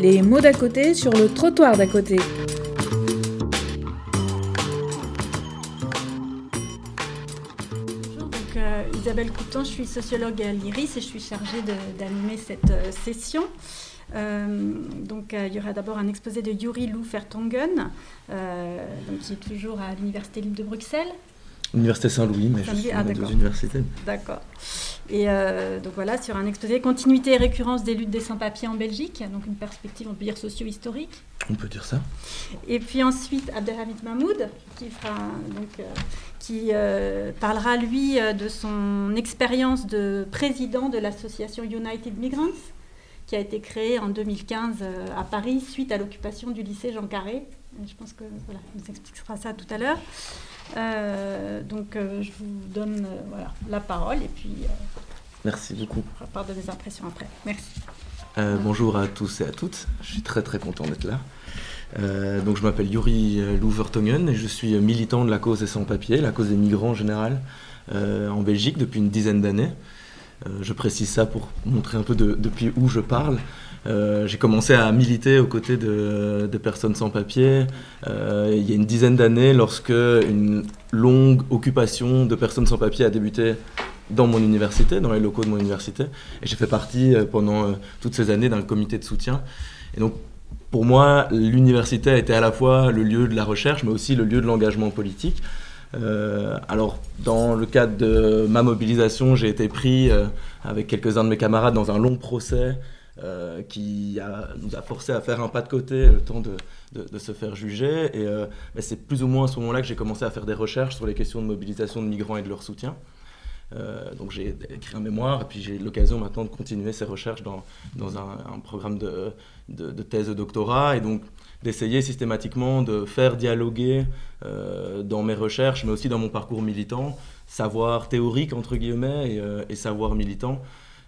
Les mots d'à côté sur le trottoir d'à côté. Bonjour, donc, euh, Isabelle Couton, je suis sociologue à l'IRIS et je suis chargée d'animer cette euh, session. Euh, donc, euh, il y aura d'abord un exposé de Yuri Lou euh, donc, qui est toujours à l'Université libre de Bruxelles. Université Saint-Louis, mais je suis ah, dans d'accord. Et euh, donc voilà, sur un exposé Continuité et récurrence des luttes des sans-papiers en Belgique, donc une perspective, on peut dire, socio-historique. On peut dire ça. Et puis ensuite, Abdelhamid Mahmoud, qui, fera, donc, euh, qui euh, parlera, lui, de son expérience de président de l'association United Migrants, qui a été créée en 2015 euh, à Paris suite à l'occupation du lycée Jean Carré. Et Je pense que voilà, il nous expliquera ça tout à l'heure. Euh, donc euh, je vous donne euh, voilà, la parole et puis Merci beaucoup. on de mes impressions après. Merci. Euh, bonjour à tous et à toutes. Je suis très très content d'être là. Euh, donc je m'appelle Yuri Louvertongen et je suis militant de la cause des sans-papiers, la cause des migrants en général, euh, en Belgique depuis une dizaine d'années. Je précise ça pour montrer un peu de- depuis où je parle. J'ai commencé à militer aux côtés de, de personnes sans papier euh, il y a une dizaine d'années lorsque une longue occupation de personnes sans papier a débuté dans mon université, dans les locaux de mon université. Et j'ai fait partie euh, pendant euh, toutes ces années d'un comité de soutien. Et donc, pour moi, l'université a été à la fois le lieu de la recherche, mais aussi le lieu de l'engagement politique. Euh, alors, dans le cadre de ma mobilisation, j'ai été pris avec quelques-uns de mes camarades dans un long procès qui nous a forcé à faire un pas de côté le temps de, de- se faire juger. Et c'est plus ou moins à ce moment-là que j'ai commencé à faire des recherches sur les questions de mobilisation de migrants et de leur soutien. Euh, donc j'ai écrit un mémoire et puis j'ai l'occasion maintenant de continuer ces recherches dans, dans un, programme de, de, thèse de doctorat et donc d'essayer systématiquement de faire dialoguer euh, dans mes recherches mais aussi dans mon parcours militant savoir théorique entre guillemets et, euh, savoir militant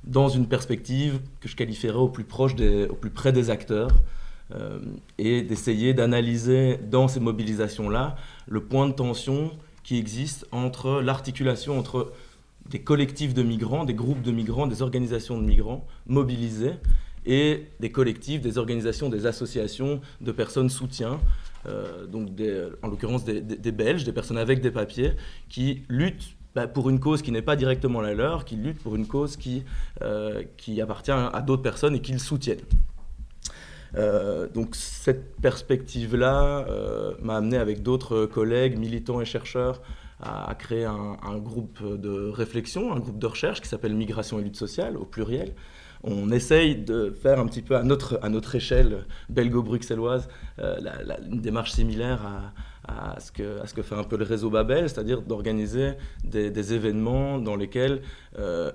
dans une perspective que je qualifierais au plus proche au plus près des acteurs et d'essayer d'analyser dans ces mobilisations là le point de tension qui existe entre l'articulation entre des collectifs de migrants, des groupes de migrants, des organisations de migrants mobilisés et des collectifs, des organisations, des associations de personnes soutien, euh, donc en l'occurrence des, Belges, des personnes avec des papiers, qui luttent bah, pour une cause qui n'est pas directement la leur, qui luttent pour une cause qui, euh, appartient à d'autres personnes et qu'ils soutiennent. Euh, donc cette perspective-là m'a amené avec d'autres collègues, militants et chercheurs à, à créer un, groupe de réflexion, un groupe de recherche qui s'appelle Migration et lutte sociale au pluriel. On essaye de faire un petit peu à notre, à notre échelle belgo-bruxelloise euh, une démarche similaire à, ce que, fait un peu le réseau Babel, c'est-à-dire d'organiser des, événements dans lesquels euh,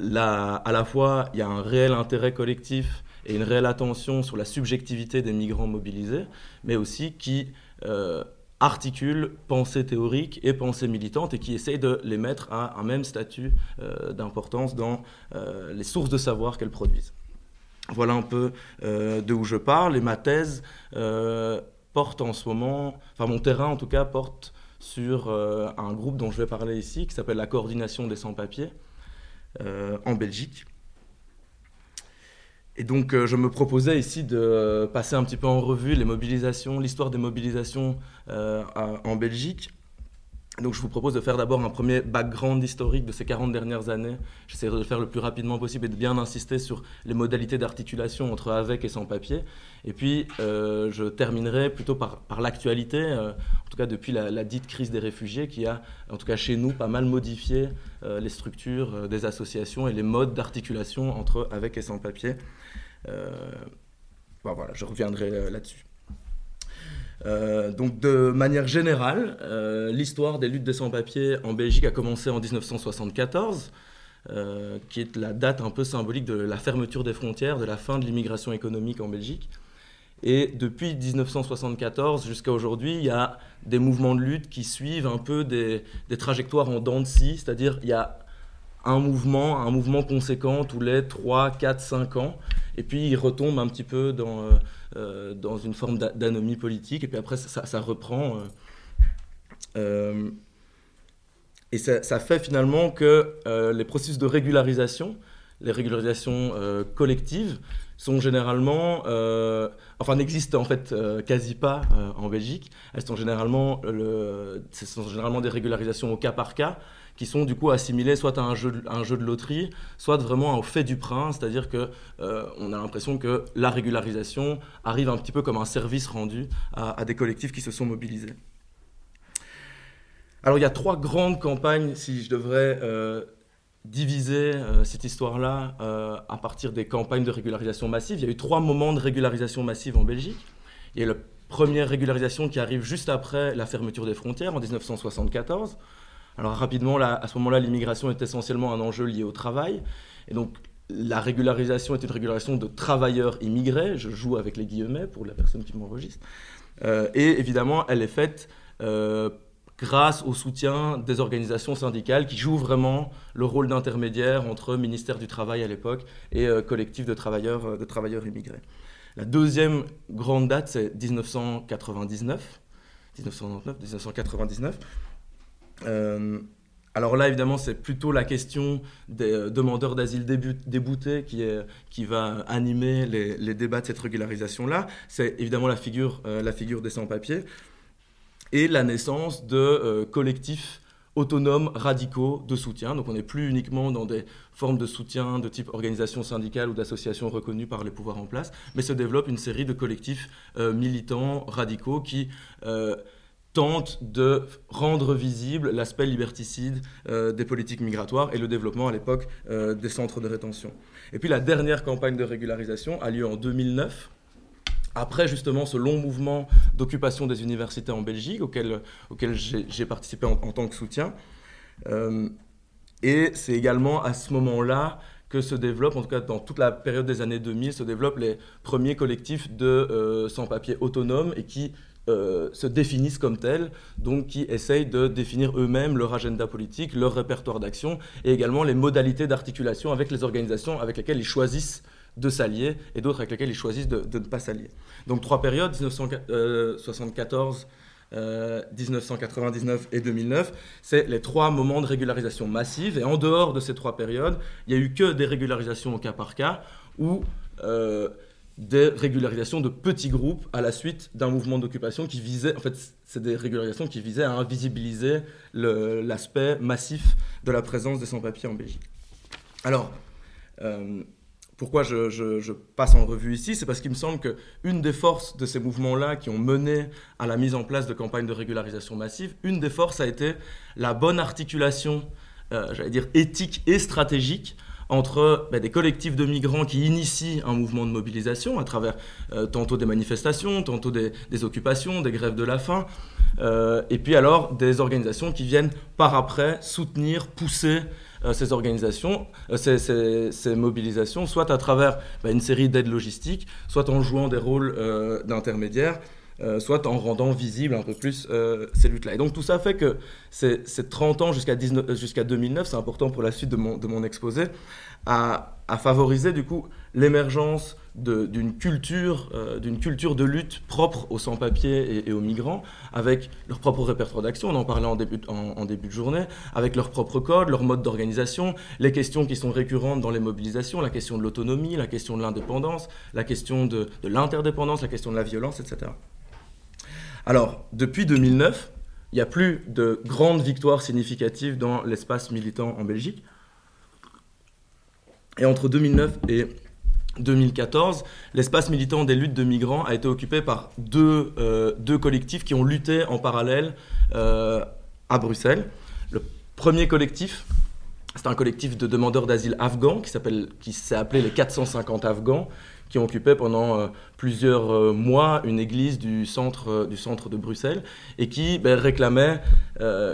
à la fois il y a un réel intérêt collectif et une réelle attention sur la subjectivité des migrants mobilisés, mais aussi qui euh, articule pensée théorique et pensée militante et qui essaye de les mettre à un même statut euh, d'importance dans euh, les sources de savoir qu'elles produisent. Voilà un peu euh, de où je parle et ma thèse porte en ce moment, enfin mon terrain en tout cas porte sur un groupe dont je vais parler ici qui s'appelle la coordination des sans-papiers en Belgique. Et donc, euh, je me proposais ici de passer un petit peu en revue les mobilisations, l'histoire des mobilisations euh, en Belgique. Donc, je vous propose de faire d'abord un premier background historique de ces 40 dernières années. J'essaierai de le faire le plus rapidement possible et de bien insister sur les modalités d'articulation entre avec et sans papier. Et puis, euh, je terminerai plutôt par, l'actualité, euh, en tout cas depuis la, dite crise des réfugiés, qui a, en tout cas chez nous, pas mal modifié euh, les structures des associations et les modes d'articulation entre avec et sans papier. Bon, voilà, je reviendrai là-dessus. Euh, donc de manière générale, euh, l'histoire des luttes des sans-papiers en Belgique a commencé en 1974, euh, qui est la date un peu symbolique de la fermeture des frontières, de la fin de l'immigration économique en Belgique. Et depuis 1974 jusqu'à aujourd'hui, il y a des mouvements de lutte qui suivent un peu des, trajectoires en dents de scie, c'est-à-dire il y a un mouvement, un mouvement conséquent tous les 3, 4, 5 ans, et puis il retombe un petit peu dans, dans une forme d'a- d'anomie politique, et puis après ça, reprend. euh, euh, et ça, fait finalement que euh, les processus de régularisation les régularisations collectives sont généralement, enfin n'existent en fait quasi pas en Belgique. Elles sont généralement, le, ce sont généralement des régularisations au cas par cas qui sont du coup assimilés soit à un jeu, de loterie, soit vraiment au fait du prince, c'est-à-dire que euh, on a l'impression que la régularisation arrive un petit peu comme un service rendu à, des collectifs qui se sont mobilisés. Alors il y a trois grandes campagnes, si je devrais euh, diviser euh, cette histoire-là à partir des campagnes de régularisation massive. Il y a eu trois moments de régularisation massive en Belgique. Il y a la première régularisation qui arrive juste après la fermeture des frontières en 1974. Alors rapidement, à ce moment-là, l'immigration est essentiellement un enjeu lié au travail. Et donc la régularisation est une régularisation de travailleurs immigrés. Je joue avec les guillemets pour la personne qui m'enregistre. Euh, et évidemment, elle est faite euh, grâce au soutien des organisations syndicales qui jouent vraiment le rôle d'intermédiaire entre ministère du Travail à l'époque et euh, collectif de travailleurs, de travailleurs immigrés. La deuxième grande date, c'est 1999. 1999, 1999. Euh, alors là, évidemment, c'est plutôt la question des euh, demandeurs d'asile déboutés qui, va animer les, débats de cette régularisation-là. C'est évidemment la figure, euh, la figure des sans-papiers et la naissance de collectifs autonomes radicaux de soutien. Donc on n'est plus uniquement dans des formes de soutien de type organisation syndicale ou d'association reconnues par les pouvoirs en place, mais se développe une série de collectifs militants radicaux qui tente de rendre visible l'aspect liberticide euh, des politiques migratoires et le développement à l'époque euh, des centres de rétention. Et puis la dernière campagne de régularisation a lieu en 2009, après justement ce long mouvement d'occupation des universités en Belgique auquel, j'ai participé en, tant que soutien. Euh, et c'est également à ce moment-là que se développent, en tout cas dans toute la période des années 2000, se développent les premiers collectifs de sans-papiers autonomes et qui euh, se définissent comme tels, donc qui essayent de définir eux-mêmes leur agenda politique, leur répertoire d'action et également les modalités d'articulation avec les organisations avec lesquelles ils choisissent de s'allier et d'autres avec lesquelles ils choisissent de, ne pas s'allier. Donc trois périodes, 1974, 1999 euh, et 2009, c'est les trois moments de régularisation massive. Et en dehors de ces trois périodes, il n'y a eu que des régularisations au cas par cas où euh, des régularisations de petits groupes à la suite d'un mouvement d'occupation qui visait, en fait, c'est des régularisations qui visaient à invisibiliser l'aspect massif de la présence des sans-papiers en Belgique. Alors, euh, pourquoi je, passe en revue ici C'est parce qu'il me semble qu'une des forces de ces mouvements-là qui ont mené à la mise en place de campagnes de régularisation massive, une des forces a été la bonne articulation, euh, j'allais dire, éthique et stratégique entre bah, des collectifs de migrants qui initient un mouvement de mobilisation à travers euh, tantôt des manifestations, tantôt des, occupations, des grèves de la faim, euh, et puis alors des organisations qui viennent par après soutenir, pousser euh, ces organisations, ces, mobilisations, soit à travers bah, une série d'aides logistiques, soit en jouant des rôles d'intermédiaires. Soit en rendant visible un peu plus ces luttes-là. Et donc tout ça fait que ces, 30 ans jusqu'à 2009, c'est important pour la suite de mon, exposé, à, favoriser du coup l'émergence d'une culture, euh, d'une culture de lutte propre aux sans-papiers et, aux migrants, avec leur propre répertoire d'action, on en parlait en début, en, début de journée, avec leur propre code, leur mode d'organisation, les questions qui sont récurrentes dans les mobilisations, la question de l'autonomie, la question de l'indépendance, la question de l'interdépendance, la question de la violence, etc. Alors, depuis 2009, il n'y a plus de grandes victoires significatives dans l'espace militant en Belgique. Et entre 2009 et 2014, l'espace militant des luttes de migrants a été occupé par deux, euh, collectifs qui ont lutté en parallèle euh, à Bruxelles. Le premier collectif, c'est un collectif de demandeurs d'asile afghans qui s'est appelé les 450 Afghans, qui occupé pendant euh, plusieurs mois une église du centre, du centre de Bruxelles et qui ben, réclamait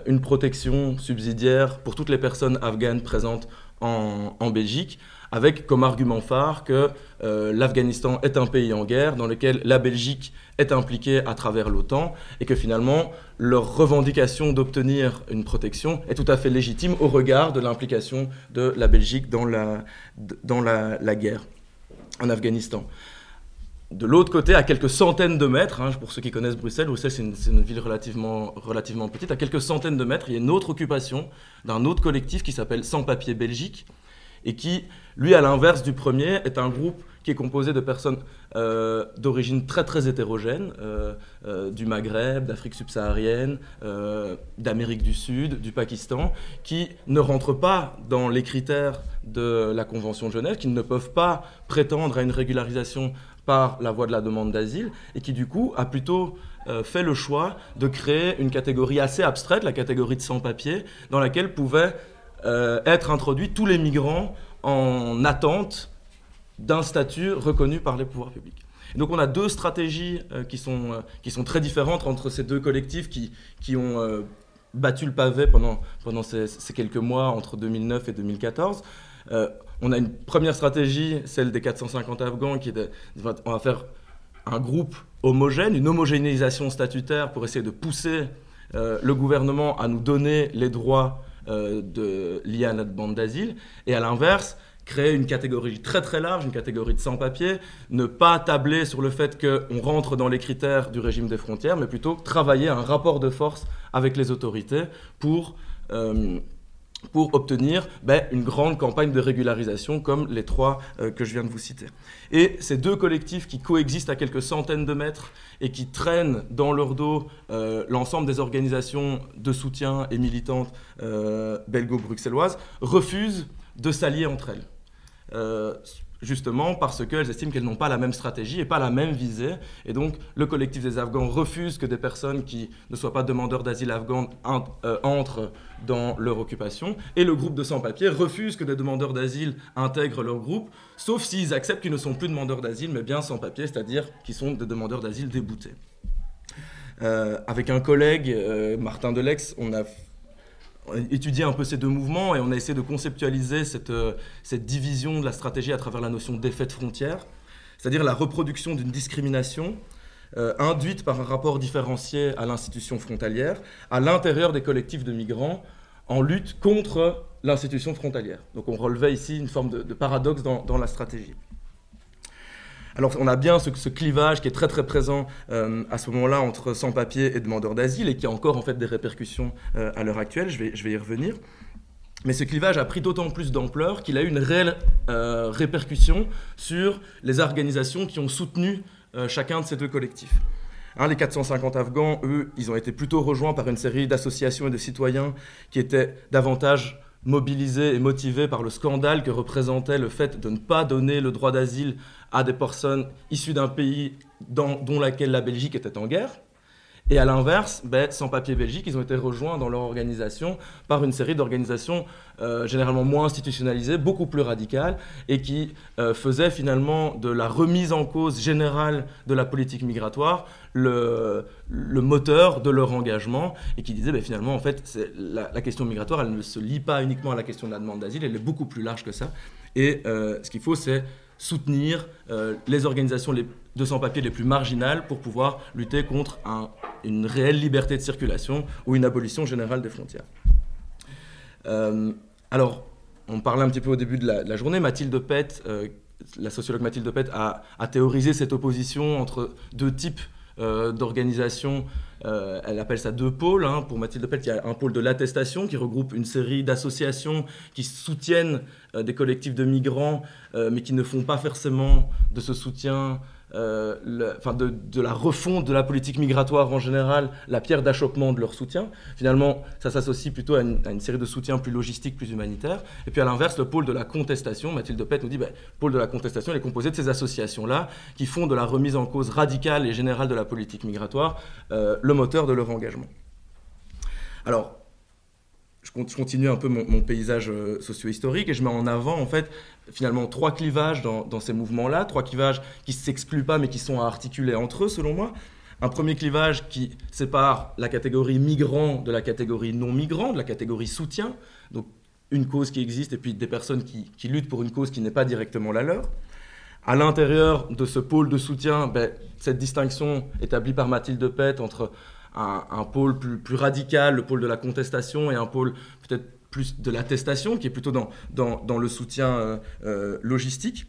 une protection subsidiaire pour toutes les personnes afghanes présentes en, en Belgique avec comme argument phare que euh, l'Afghanistan est un pays en guerre dans lequel la Belgique est impliquée à travers l'OTAN et que finalement leur revendication d'obtenir une protection est tout à fait légitime au regard de l'implication de la Belgique dans la, dans la, guerre en Afghanistan. De l'autre côté, à quelques centaines de mètres, hein, pour ceux qui connaissent Bruxelles, Bruxelles c'est une, une, ville relativement, relativement petite, à quelques centaines de mètres, il y a une autre occupation d'un autre collectif qui s'appelle Sans Papier Belgique, et qui, lui, à l'inverse du premier, est un groupe qui est composé de personnes euh, d'origine très très hétérogène, euh, euh, du Maghreb, d'Afrique subsaharienne, d'Amérique du Sud, du Pakistan, qui ne rentrent pas dans les critères de la Convention de Genève, qui ne peuvent pas prétendre à une régularisation par la voie de la demande d'asile, et qui du coup a plutôt fait le choix de créer une catégorie assez abstraite, la catégorie de sans-papiers, dans laquelle pouvaient être introduits tous les migrants en attente d'un statut reconnu par les pouvoirs publics. donc on a deux stratégies euh, qui, sont, euh, qui sont très différentes entre ces deux collectifs qui, qui ont euh, battu le pavé pendant, pendant ces, quelques mois entre 2009 et 2014. on a une première stratégie, celle des 450 Afghans, qui est on va faire un groupe homogène, une homogénéisation statutaire pour essayer de pousser le gouvernement à nous donner les droits de, liés à notre bande d'asile. Et à l'inverse, créer une catégorie très très large, une catégorie de sans-papiers, ne pas tabler sur le fait qu'on rentre dans les critères du régime des frontières, mais plutôt travailler un rapport de force avec les autorités pour, euh, pour obtenir ben, une grande campagne de régularisation comme les trois euh, que je viens de vous citer. Et ces deux collectifs qui coexistent à quelques centaines de mètres et qui traînent dans leur dos euh, l'ensemble des organisations de soutien et militantes belgo-bruxelloises refusent de s'allier entre elles. Euh, justement parce qu'elles estiment qu'elles n'ont pas la même stratégie et pas la même visée. Et donc le collectif des Afghans refuse que des personnes qui ne soient pas demandeurs d'asile afghans euh, entrent dans leur occupation. Et le groupe de sans-papiers refuse que des demandeurs d'asile intègrent leur groupe, sauf s'ils acceptent qu'ils ne sont plus demandeurs d'asile, mais bien sans-papiers, c'est-à-dire qu'ils sont des demandeurs d'asile déboutés. Euh, avec un collègue, Martin Delex, on a étudié un peu ces deux mouvements et on a essayé de conceptualiser cette, euh, cette division de la stratégie à travers la notion d'effet de frontière, c'est-à-dire la reproduction d'une discrimination euh, induite par un rapport différencié à l'institution frontalière à l'intérieur des collectifs de migrants en lutte contre l'institution frontalière. Donc on relevait ici une forme de, paradoxe dans, dans la stratégie. Alors on a bien ce, clivage qui est très très présent euh, à ce moment-là entre sans-papiers et demandeurs d'asile et qui a encore en fait des répercussions euh, à l'heure actuelle, je vais, je vais y revenir. Mais ce clivage a pris d'autant plus d'ampleur qu'il a eu une réelle euh, répercussion sur les organisations qui ont soutenu chacun de ces deux collectifs. Hein, les 450 Afghans, eux, ils ont été plutôt rejoints par une série d'associations et de citoyens qui étaient davantage mobilisés et motivés par le scandale que représentait le fait de ne pas donner le droit d'asile à des personnes issues d'un pays dont laquelle la Belgique était en guerre. Et à l'inverse, ben, sans papier Belgique, ils ont été rejoints dans leur organisation par une série d'organisations euh, généralement moins institutionnalisées, beaucoup plus radicales, et qui euh, faisaient finalement de la remise en cause générale de la politique migratoire le, moteur de leur engagement, et qui disaient ben, finalement, en fait, la, question migratoire, elle ne se lie pas uniquement à la question de la demande d'asile, elle est beaucoup plus large que ça. Et euh, ce qu'il faut, c'est soutenir les organisations de sans-papiers les plus marginales pour pouvoir lutter contre une réelle liberté de circulation ou une abolition générale des frontières. Euh, alors, on parlait un petit peu au début de la, journée, Mathilde Pett, euh, la sociologue Mathilde Pett a, théorisé cette opposition entre deux types d'organisations euh, elle appelle ça deux pôles. Hein. Pour Mathilde Pelt, il y a un pôle de l'attestation qui regroupe une série d'associations qui soutiennent euh, des collectifs de migrants, euh, mais qui ne font pas forcément de ce soutien euh, enfin de, la refonte de la politique migratoire en général, la pierre d'achoppement de leur soutien. Finalement, ça s'associe plutôt à une, série de soutiens plus logistiques, plus humanitaires. Et puis à l'inverse, le pôle de la contestation, Mathilde Pett nous dit, ben, le pôle de la contestation, il est composé de ces associations-là qui font de la remise en cause radicale et générale de la politique migratoire euh, le moteur de leur engagement. Alors, je continue un peu mon, paysage euh, socio-historique et je mets en avant en fait finalement trois clivages dans, ces mouvements-là, trois clivages qui ne s'excluent pas mais qui sont à articuler entre eux selon moi. Un premier clivage qui sépare la catégorie migrant de la catégorie non migrant, de la catégorie soutien, donc une cause qui existe et puis des personnes qui, luttent pour une cause qui n'est pas directement la leur. À l'intérieur de ce pôle de soutien, ben, cette distinction établie par Mathilde Pett entre un, pôle plus, radical, le pôle de la contestation, et un pôle peut-être plus de l'attestation, qui est plutôt dans, le soutien euh, euh, logistique.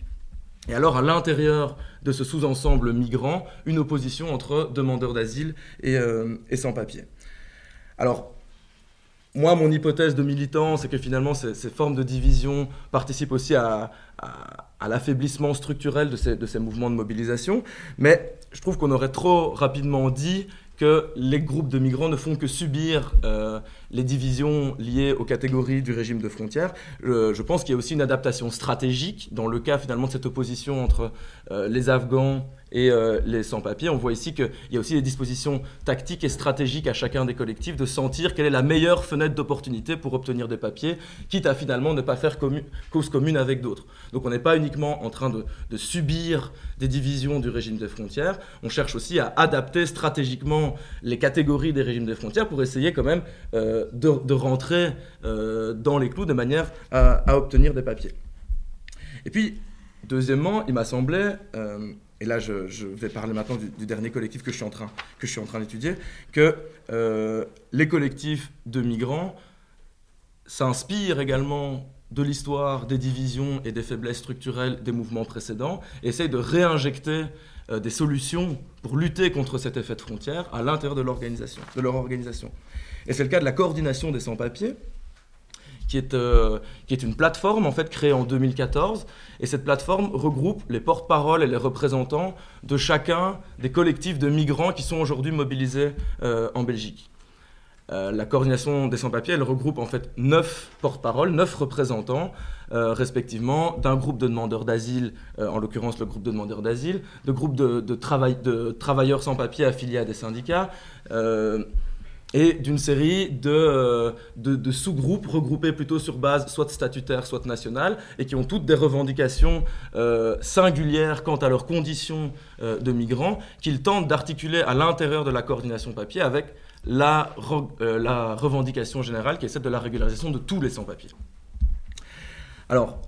Et alors, à l'intérieur de ce sous-ensemble migrant, une opposition entre demandeurs d'asile et, euh, sans-papiers. Alors, moi, mon hypothèse de militant, c'est que finalement, ces, formes de division participent aussi à, l'affaiblissement structurel de ces, mouvements de mobilisation. Mais je trouve qu'on aurait trop rapidement dit que les groupes de migrants ne font que subir euh, les divisions liées aux catégories du régime de frontières. je pense qu'il y a aussi une adaptation stratégique dans le cas finalement de cette opposition entre euh, les Afghans et euh, les sans-papiers. On voit ici qu'il y a aussi des dispositions tactiques et stratégiques à chacun des collectifs de sentir quelle est la meilleure fenêtre d'opportunité pour obtenir des papiers, quitte à finalement ne pas faire cause commune avec d'autres. Donc on n'est pas uniquement en train de, subir des divisions du régime des frontières, on cherche aussi à adapter stratégiquement les catégories des régimes des frontières pour essayer quand même euh, de, rentrer euh, dans les clous de manière à, obtenir des papiers. Et puis, deuxièmement, il m'a semblé, et là je, vais parler maintenant du, dernier collectif que je suis en train, que je suis en train d'étudier, que les collectifs de migrants s'inspirent également de l'histoire, des divisions et des faiblesses structurelles des mouvements précédents, et essayent de réinjecter des solutions pour lutter contre cet effet de frontière à l'intérieur de, de leur organisation. Et c'est le cas de la coordination des sans-papiers, qui est, euh, qui est une plateforme créée en 2014. Et cette plateforme regroupe les porte-paroles et les représentants de chacun des collectifs de migrants qui sont aujourd'hui mobilisés euh, en Belgique. Euh, la coordination des sans-papiers, regroupe en fait neuf porte-paroles, neuf représentants, respectivement, d'un groupe de demandeurs d'asile, en l'occurrence le groupe de demandeurs d'asile, de groupes de travailleurs sans-papiers affiliés à des syndicats et d'une série de, euh, de, sous-groupes regroupés plutôt sur base soit statutaire, soit nationale, et qui ont toutes des revendications euh, singulières quant à leurs conditions euh, de migrants, qu'ils tentent d'articuler à l'intérieur de la coordination papier avec la, la revendication générale qui est celle de la régularisation de tous les sans-papiers. Alors,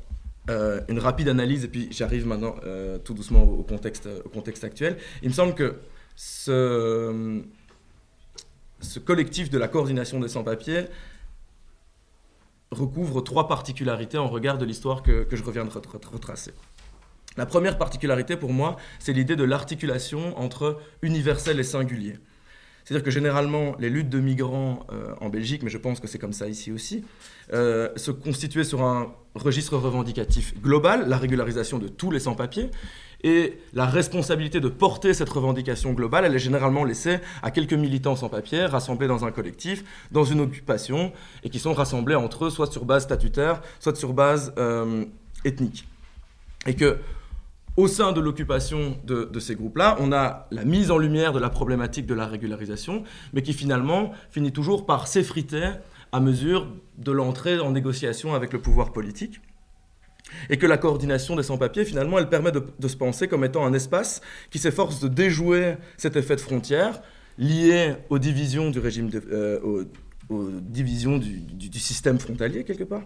une rapide analyse, et puis j'arrive maintenant tout doucement au contexte, au contexte actuel. Il me semble que ce ce collectif de la coordination des sans-papiers recouvre trois particularités en regard de l'histoire que, je reviens de retracer. La première particularité pour moi, c'est l'idée de l'articulation entre universel et singulier. C'est-à-dire que généralement, les luttes de migrants euh, en Belgique, mais je pense que c'est comme ça ici aussi, euh, se constituaient sur un registre revendicatif global, la régularisation de tous les sans-papiers, et la responsabilité de porter cette revendication globale, elle est généralement laissée à quelques militants sans papier, rassemblés dans un collectif, dans une occupation, et qui sont rassemblés entre eux, soit sur base statutaire, soit sur base euh, ethnique. Et que, au sein de l'occupation de, de, ces groupes-là, on a la mise en lumière de la problématique de la régularisation, mais qui finalement finit toujours par s'effriter à mesure de l'entrée en négociation avec le pouvoir politique. Et que la coordination des sans-papiers, finalement, elle permet de, se penser comme étant un espace qui s'efforce de déjouer cet effet de frontière lié aux divisions du régime, euh, aux, divisions du, système frontalier, quelque part.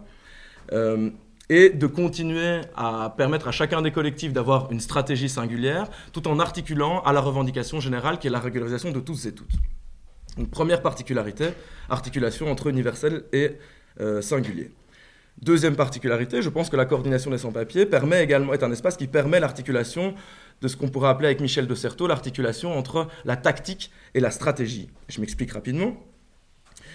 Euh, et de continuer à permettre à chacun des collectifs d'avoir une stratégie singulière, tout en articulant à la revendication générale qui est la régularisation de tous et toutes. Une première particularité, articulation entre universel et euh, singulier. Deuxième particularité, je pense que la coordination des sans-papiers permet également, est un espace qui permet l'articulation de ce qu'on pourrait appeler avec Michel de Certeau l'articulation entre la tactique et la stratégie. Je m'explique rapidement.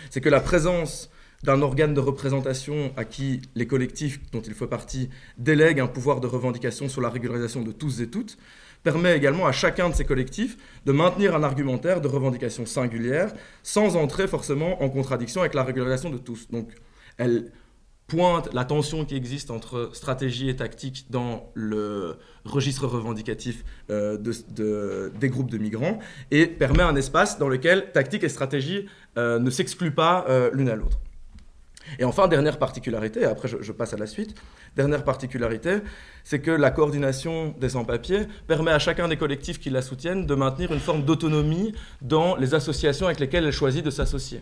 C'est que la présence d'un organe de représentation à qui les collectifs dont il fait partie délèguent un pouvoir de revendication sur la régularisation de tous et toutes, permet également à chacun de ces collectifs de maintenir un argumentaire de revendication singulière sans entrer forcément en contradiction avec la régularisation de tous. Donc, elle pointe la tension qui existe entre stratégie et tactique dans le registre revendicatif euh, de, des groupes de migrants et permet un espace dans lequel tactique et stratégie euh, ne s'excluent pas euh, l'une à l'autre. Et enfin, dernière particularité, après je, passe à la suite, dernière particularité, c'est que la coordination des sans-papiers permet à chacun des collectifs qui la soutiennent de maintenir une forme d'autonomie dans les associations avec lesquelles elle choisit de s'associer.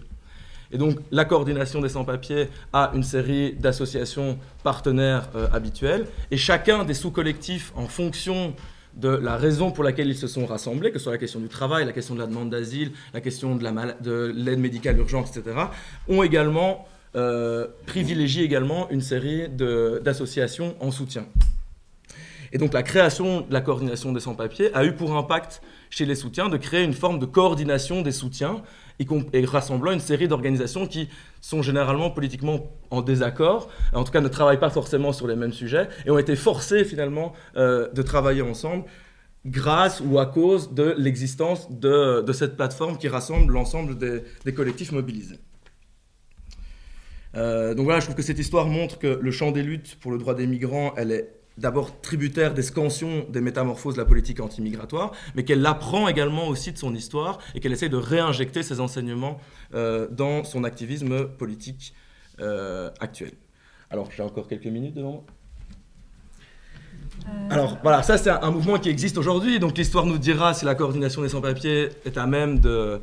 Et donc la coordination des sans-papiers a une série d'associations partenaires euh, habituelles, et chacun des sous-collectifs, en fonction de la raison pour laquelle ils se sont rassemblés, que ce soit la question du travail, la question de la demande d'asile, la question de l'aide médicale urgente, etc., ont également euh, privilégié également une série d'associations en soutien. Et donc la création de la coordination des sans-papiers a eu pour impact chez les soutiens de créer une forme de coordination des soutiens et rassemblant une série d'organisations qui sont généralement politiquement en désaccord, en tout cas ne travaillent pas forcément sur les mêmes sujets, et ont été forcés finalement euh, de travailler ensemble grâce ou à cause de l'existence de, cette plateforme qui rassemble l'ensemble des, collectifs mobilisés. Euh, donc voilà, je trouve que cette histoire montre que le champ des luttes pour le droit des migrants, elle est d'abord tributaire des scansions des métamorphoses de la politique anti-migratoire, mais qu'elle apprend également aussi de son histoire et qu'elle essaie de réinjecter ses enseignements euh, dans son activisme politique euh, actuel. Alors, j'ai encore quelques minutes devant. Euh, Alors voilà, ça c'est un, mouvement qui existe aujourd'hui, donc l'histoire nous dira si la coordination des sans-papiers est à même de,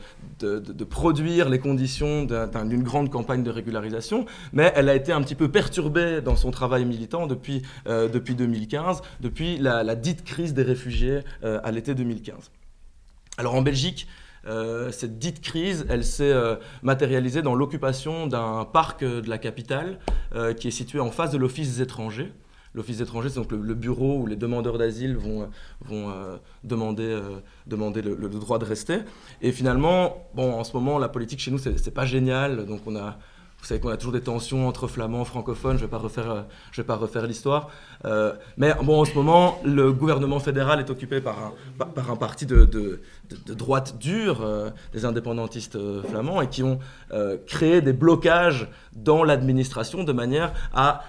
produire les conditions d'une grande campagne de régularisation, mais elle a été un petit peu perturbée dans son travail militant depuis, euh, depuis 2015, depuis la, dite crise des réfugiés euh, à l'été 2015. Alors en Belgique, cette dite crise, elle s'est matérialisée dans l'occupation d'un parc de la capitale qui est situé en face de l'Office des étrangers. L'Office étranger, c'est donc le, bureau où les demandeurs d'asile vont, vont euh, demander, euh, le, droit de rester. Et finalement, bon, en ce moment, la politique chez nous, c'est pas génial. Donc on a vous savez qu'on a toujours des tensions entre flamands, francophones, je ne vais pas refaire, euh, l'histoire. Euh, mais bon, en ce moment, le gouvernement fédéral est occupé par un, par un parti de, droite dure, euh, des indépendantistes flamands, et qui ont créé des blocages dans l'administration de manière à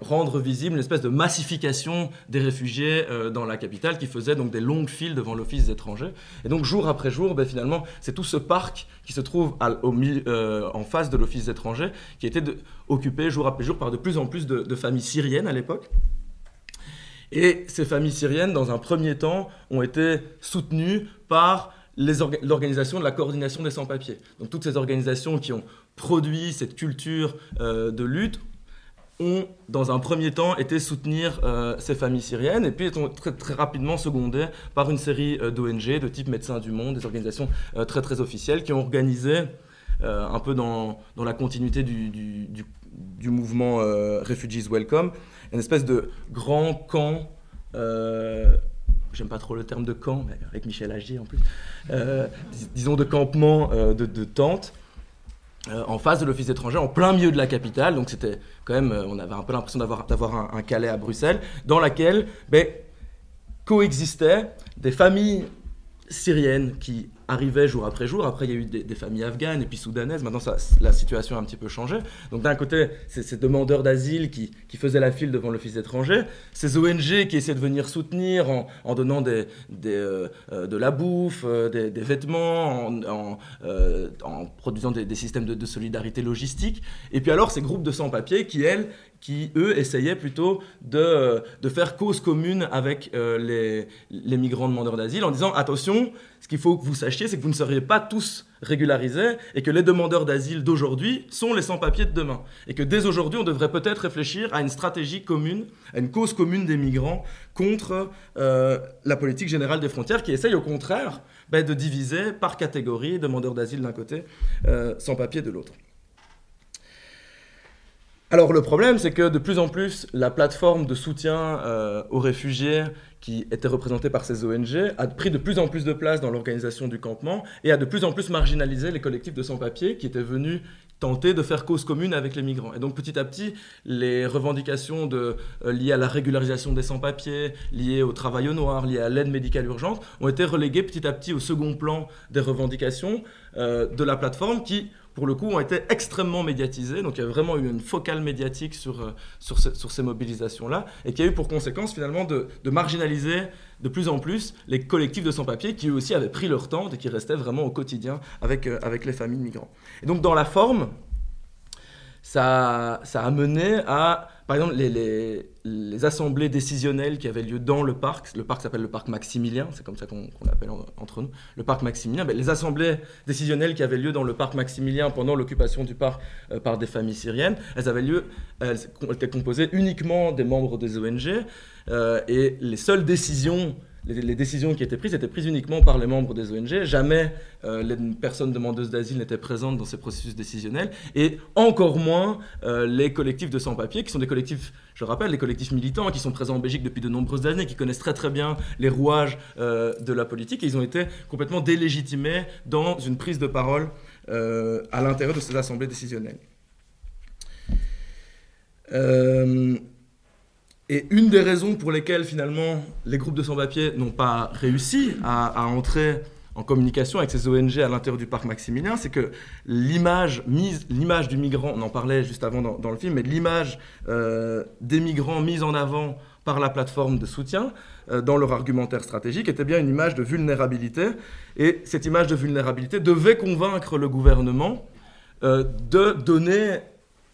rendre visible une espèce de massification des réfugiés dans la capitale qui faisait donc des longues files devant l'office des étrangers. Et donc, jour après jour, ben, finalement, c'est tout ce parc qui se trouve au, en face de l'office des étrangers qui était occupé jour après jour par de plus en plus de, familles syriennes à l'époque. Et ces familles syriennes, dans un premier temps, ont été soutenues par l'organisation de la coordination des sans-papiers. Donc toutes ces organisations qui ont produit cette culture euh, de lutte ont, dans un premier temps, été soutenir euh, ces familles syriennes et puis sont très, très rapidement secondées par une série euh, d'ONG de type Médecins du Monde, des organisations très très officielles qui ont organisé un peu dans, dans, la continuité du, du, mouvement Refugees Welcome, une espèce de grand camp j'aime pas trop le terme de camp, mais avec Michel Agier en plus, disons de campement de, de, tentes, en face de l'office étranger, en plein milieu de la capitale. Donc c'était quand même, on avait un peu l'impression d'avoir, d'avoir un, un, Calais à Bruxelles, dans laquelle ben, coexistaient des familles syriennes qui arrivaient jour après jour. Après, il y a eu des, familles afghanes et puis soudanaises. Maintenant, ça, la situation a un petit peu changé. Donc, d'un côté, c'est ces demandeurs d'asile qui, qui, faisaient la file devant l'office étranger, ces ONG qui essaient de venir soutenir en, en donnant des, des euh, euh, de la bouffe, euh, des, vêtements, en, en produisant des, systèmes de, de, solidarité logistique. Et puis alors, ces groupes de sans-papiers qui, elles, qui, eux, essayaient plutôt de, de faire cause commune avec les, les migrants demandeurs d'asile en disant attention, ce qu'il faut que vous sachiez, c'est que vous ne seriez pas tous régularisés et que les demandeurs d'asile d'aujourd'hui sont les sans-papiers de demain. Et que dès aujourd'hui, on devrait peut-être réfléchir à une stratégie commune, à une cause commune des migrants contre euh, la politique générale des frontières qui essaye au contraire ben, de diviser par catégorie demandeurs d'asile d'un côté, euh, sans-papiers de l'autre. Alors le problème, c'est que de plus en plus, la plateforme de soutien euh, aux réfugiés qui était représentée par ces ONG a pris de plus en plus de place dans l'organisation du campement et a de plus en plus marginalisé les collectifs de sans-papiers qui étaient venus tenter de faire cause commune avec les migrants. Et donc petit à petit, les revendications euh, liées à la régularisation des sans-papiers, liées au travail au noir, liées à l'aide médicale urgente, ont été reléguées petit à petit au second plan des revendications euh, de la plateforme qui pour le coup, ont été extrêmement médiatisés. Donc il y a vraiment eu une focale médiatique sur, euh, sur, ces mobilisations-là, et qui a eu pour conséquence finalement de, marginaliser de plus en plus les collectifs de sans-papiers qui eux aussi avaient pris leur temps et qui restaient vraiment au quotidien avec, euh, avec les familles migrantes. Et donc dans la forme, ça, ça a mené à par exemple, les, assemblées décisionnelles qui avaient lieu dans le parc, le parc s'appelle le parc Maximilien, c'est comme ça qu'on l'appelle entre nous, le parc Maximilien, ben, les assemblées décisionnelles qui avaient lieu dans le parc Maximilien pendant l'occupation du parc euh, par des familles syriennes, elles avaient lieu, elles étaient composées uniquement des membres des ONG, euh, et les seules décisions les, décisions qui étaient prises étaient prises uniquement par les membres des ONG. Jamais euh, les personnes demandeuses d'asile n'étaient présentes dans ces processus décisionnels. Et encore moins euh, les collectifs de sans-papiers, qui sont des collectifs, je rappelle, les collectifs militants qui sont présents en Belgique depuis de nombreuses années, qui connaissent très très bien les rouages euh, de la politique. Ils ont été complètement délégitimés dans une prise de parole à l'intérieur de ces assemblées décisionnelles. Euh, et une des raisons pour lesquelles finalement les groupes de sans-papiers n'ont pas réussi à, entrer en communication avec ces ONG à l'intérieur du parc Maximilien, c'est que l'image mise, l'image du migrant, on en parlait juste avant dans, le film, mais l'image euh, des migrants mise en avant par la plateforme de soutien euh, dans leur argumentaire stratégique était bien une image de vulnérabilité. Et cette image de vulnérabilité devait convaincre le gouvernement de donner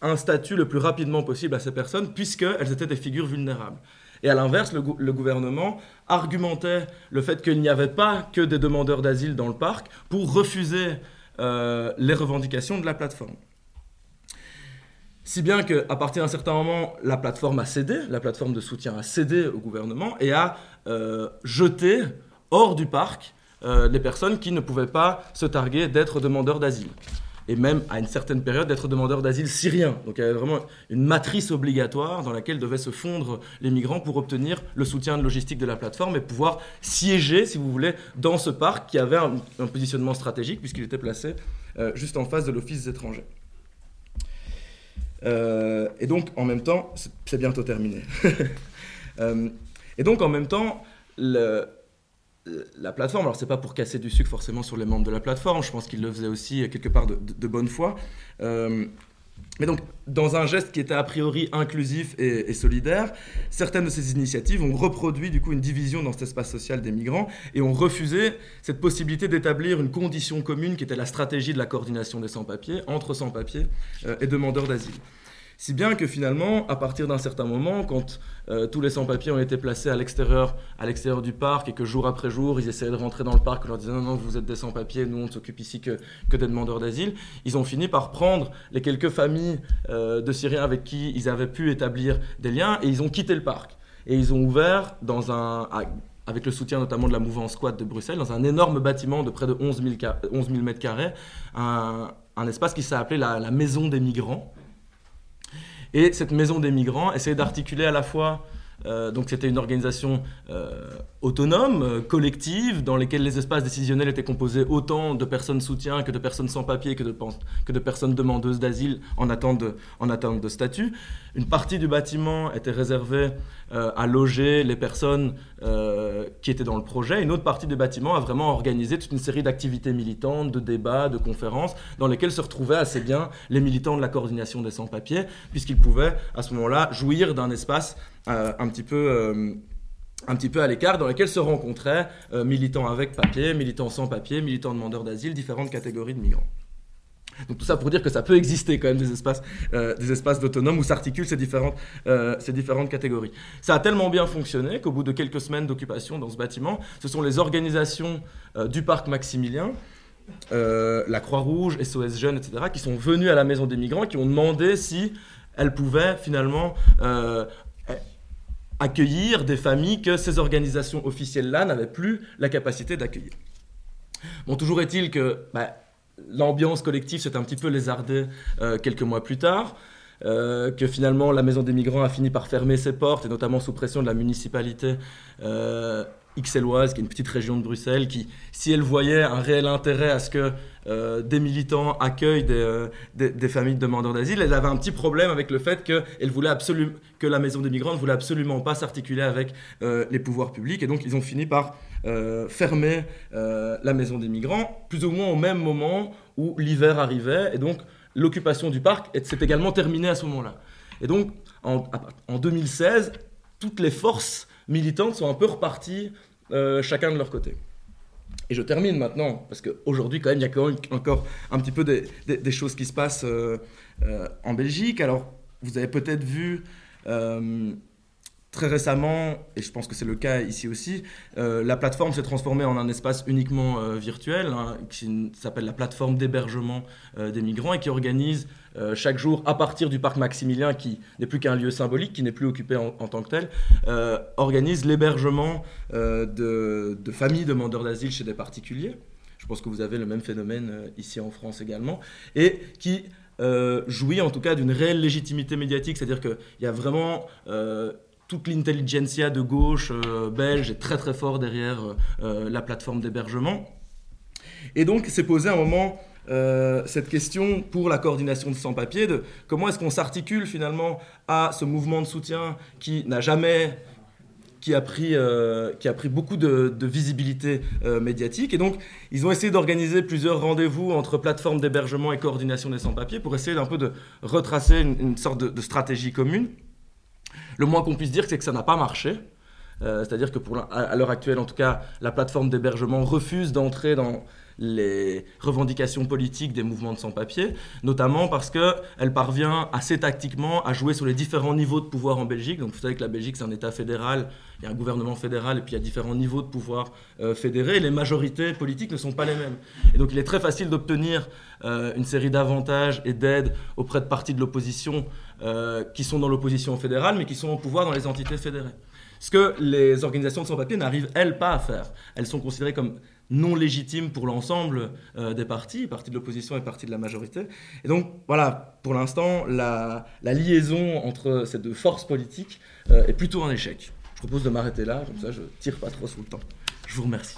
un statut le plus rapidement possible à ces personnes, puisqu'elles étaient des figures vulnérables. Et à l'inverse, le, gouvernement argumentait le fait qu'il n'y avait pas que des demandeurs d'asile dans le parc pour refuser euh, les revendications de la plateforme. Si bien qu'à partir d'un certain moment, la plateforme a cédé, la plateforme de soutien a cédé au gouvernement et a euh, jeté hors du parc euh, les personnes qui ne pouvaient pas se targuer d'être demandeurs d'asile et même à une certaine période d'être demandeur d'asile syrien. Donc il y avait vraiment une matrice obligatoire dans laquelle devaient se fondre les migrants pour obtenir le soutien logistique de la plateforme et pouvoir siéger, si vous voulez, dans ce parc qui avait un, positionnement stratégique puisqu'il était placé euh, juste en face de l'Office des étrangers. Euh, et donc en même temps, c'est bientôt terminé. Euh, et donc en même temps, le, la plateforme, alors c'est pas pour casser du sucre forcément sur les membres de la plateforme, je pense qu'ils le faisaient aussi quelque part de, bonne foi. Euh, mais donc, dans un geste qui était a priori inclusif et, solidaire, certaines de ces initiatives ont reproduit du coup une division dans cet espace social des migrants et ont refusé cette possibilité d'établir une condition commune qui était la stratégie de la coordination des sans-papiers entre sans-papiers euh, et demandeurs d'asile. Si bien que finalement, à partir d'un certain moment, quand euh, tous les sans-papiers ont été placés à l'extérieur, à l'extérieur du parc et que jour après jour, ils essayaient de rentrer dans le parc, en leur disant non, non, vous êtes des sans-papiers, nous on ne s'occupe ici que, que des demandeurs d'asile, ils ont fini par prendre les quelques familles euh, de Syriens avec qui ils avaient pu établir des liens et ils ont quitté le parc. Et ils ont ouvert dans un, avec le soutien notamment de la mouvance squat de Bruxelles, dans un énorme bâtiment de près de 11 000, 11 mètres carrés, un, un espace qui s'est appelé la, Maison des Migrants, et cette maison des migrants essayait d'articuler à la fois euh, donc c'était une organisation euh, autonome, euh, collective, dans laquelle les espaces décisionnels étaient composés autant de personnes soutien que de personnes sans papier, que de, personnes demandeuses d'asile en attente en attente de statut. Une partie du bâtiment était réservée à loger les personnes qui étaient dans le projet. Une autre partie du bâtiment a vraiment organisé toute une série d'activités militantes, de débats, de conférences, dans lesquelles se retrouvaient assez bien les militants de la coordination des sans-papiers, puisqu'ils pouvaient à ce moment-là jouir d'un espace euh, un petit peu euh, un petit peu à l'écart, dans lesquels se rencontraient euh, militants avec papier, militants sans papier, militants demandeurs d'asile, différentes catégories de migrants. Donc tout ça pour dire que ça peut exister quand même des espaces, des espaces où s'articulent ces différentes, ces différentes catégories. Ça a tellement bien fonctionné qu'au bout de quelques semaines d'occupation dans ce bâtiment, ce sont les organisations du parc Maximilien, la Croix-Rouge, SOS Jeunes, etc., qui sont venues à la Maison des Migrants, qui ont demandé si elles pouvaient finalement accueillir des familles que ces organisations officielles-là n'avaient plus la capacité d'accueillir. Bon, toujours est-il que bah, l'ambiance collective s'est un petit peu lézardée euh, quelques mois plus tard, euh, que finalement la Maison des Migrants a fini par fermer ses portes, et notamment sous pression de la municipalité euh, qui est une petite région de Bruxelles, qui, si elle voyait un réel intérêt à ce que euh, des militants accueillent des, familles de demandeurs d'asile, elle avait un petit problème avec le fait que, voulait que la maison des migrants ne voulait absolument pas s'articuler avec les pouvoirs publics, et donc ils ont fini par fermer la maison des migrants, plus ou moins au même moment où l'hiver arrivait, et donc l'occupation du parc s'est également terminée à ce moment-là. Et donc, en, en 2016, toutes les forces militantes sont un peu reparties euh, chacun de leur côté. Et je termine maintenant, parce qu'aujourd'hui, quand même, il y a quand même encore un petit peu des, choses qui se passent euh, euh, en Belgique. Alors, vous avez peut-être vu Très récemment, et je pense que c'est le cas ici aussi, euh, la plateforme s'est transformée en un espace uniquement euh, virtuel, hein, qui s'appelle la plateforme d'hébergement euh, des migrants et qui organise chaque jour, à partir du parc Maximilien, qui n'est plus qu'un lieu symbolique, qui n'est plus occupé en, tant que tel, organise l'hébergement de, de, familles demandeurs d'asile chez des particuliers. Je pense que vous avez le même phénomène ici en France également, et qui jouit en tout cas d'une réelle légitimité médiatique, c'est-à-dire qu'il y a vraiment toute l'intelligentsia de gauche euh, belge est très très fort derrière euh, euh, la plateforme d'hébergement. Et donc s'est posé un moment cette question pour la coordination de sans-papiers, de comment est-ce qu'on s'articule finalement à ce mouvement de soutien qui n'a jamais qui a pris, qui a pris beaucoup de, visibilité médiatique. Et donc, ils ont essayé d'organiser plusieurs rendez-vous entre plateformes d'hébergement et coordination des sans-papiers pour essayer d'un peu de retracer une, sorte de, stratégie commune. Le moins qu'on puisse dire, c'est que ça n'a pas marché. C'est-à-dire que à l'heure actuelle, en tout cas, la plateforme d'hébergement refuse d'entrer dans les revendications politiques des mouvements de sans-papiers, notamment parce qu'elle parvient assez tactiquement à jouer sur les différents niveaux de pouvoir en Belgique. Donc vous savez que la Belgique, c'est un État fédéral, il y a un gouvernement fédéral et puis il y a différents niveaux de pouvoir euh, fédérés, les majorités politiques ne sont pas les mêmes. Et donc il est très facile d'obtenir euh, une série d'avantages et d'aides auprès de partis de l'opposition euh, qui sont dans l'opposition fédérale, mais qui sont au pouvoir dans les entités fédérées. Ce que les organisations de sans-papiers n'arrivent, elles, pas à faire. Elles sont considérées comme non légitimes pour l'ensemble euh, des partis, partis de l'opposition et partis de la majorité. Et donc, voilà, pour l'instant, la, liaison entre ces deux forces politiques euh, est plutôt un échec. Je propose de m'arrêter là, comme ça je tire pas trop sous le temps. Je vous remercie.